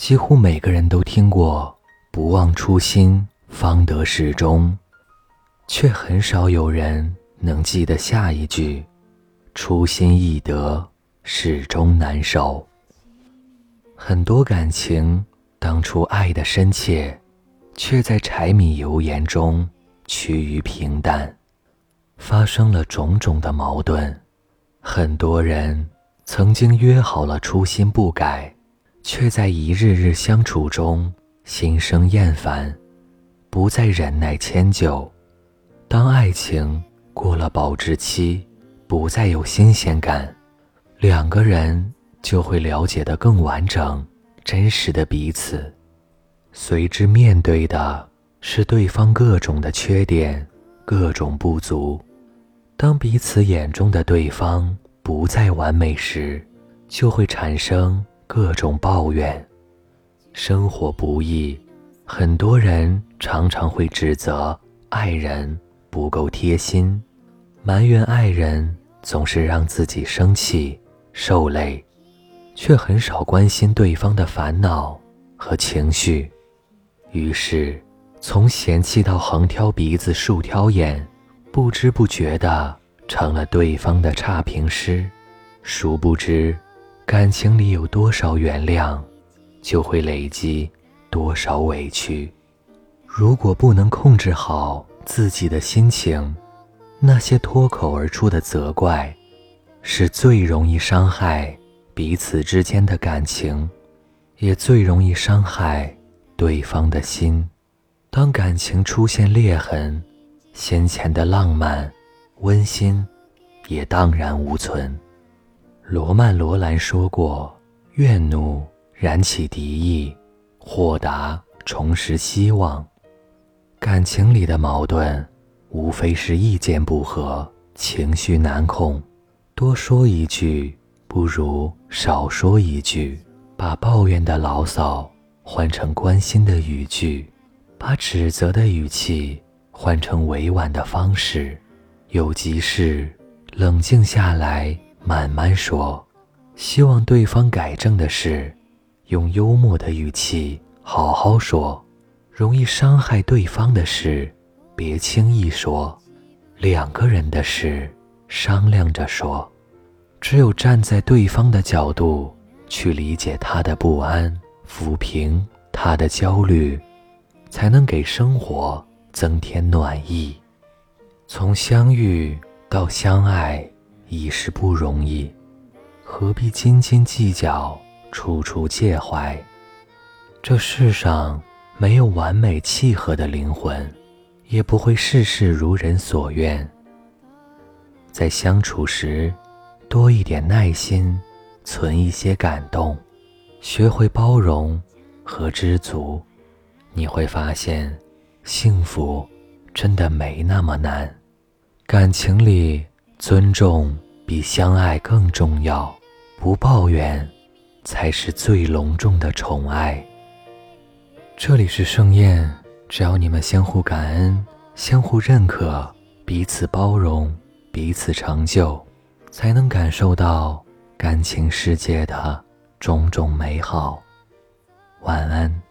几乎每个人都听过“不忘初心，方得始终”，却很少有人能记得下一句：“初心易得，始终难守。”很多感情当初爱的深切，却在柴米油盐中趋于平淡，发生了种种的矛盾。很多人曾经约好了初心不改。却在一日日相处中心生厌烦，不再忍耐迁就。当爱情过了保质期，不再有新鲜感，两个人就会了解的更完整、真实的彼此，随之面对的是对方各种的缺点、各种不足。当彼此眼中的对方不再完美时，就会产生。各种抱怨，生活不易，很多人常常会指责爱人不够贴心，埋怨爱人总是让自己生气受累，却很少关心对方的烦恼和情绪。于是，从嫌弃到横挑鼻子竖挑眼，不知不觉的成了对方的差评师，殊不知。感情里有多少原谅，就会累积多少委屈。如果不能控制好自己的心情，那些脱口而出的责怪，是最容易伤害彼此之间的感情，也最容易伤害对方的心。当感情出现裂痕，先前的浪漫、温馨，也荡然无存。罗曼·罗兰说过：“怨怒燃起敌意，豁达重拾希望。”感情里的矛盾，无非是意见不合、情绪难控。多说一句不如少说一句，把抱怨的牢骚换成关心的语句，把指责的语气换成委婉的方式。有急事，冷静下来。慢慢说，希望对方改正的事，用幽默的语气好好说；容易伤害对方的事，别轻易说。两个人的事，商量着说。只有站在对方的角度去理解他的不安，抚平他的焦虑，才能给生活增添暖意。从相遇到相爱。已是不容易，何必斤斤计较，处处介怀？这世上没有完美契合的灵魂，也不会事事如人所愿。在相处时，多一点耐心，存一些感动，学会包容和知足，你会发现，幸福真的没那么难。感情里。尊重比相爱更重要，不抱怨才是最隆重的宠爱。这里是盛宴，只要你们相互感恩、相互认可、彼此包容、彼此成就，才能感受到感情世界的种种美好。晚安。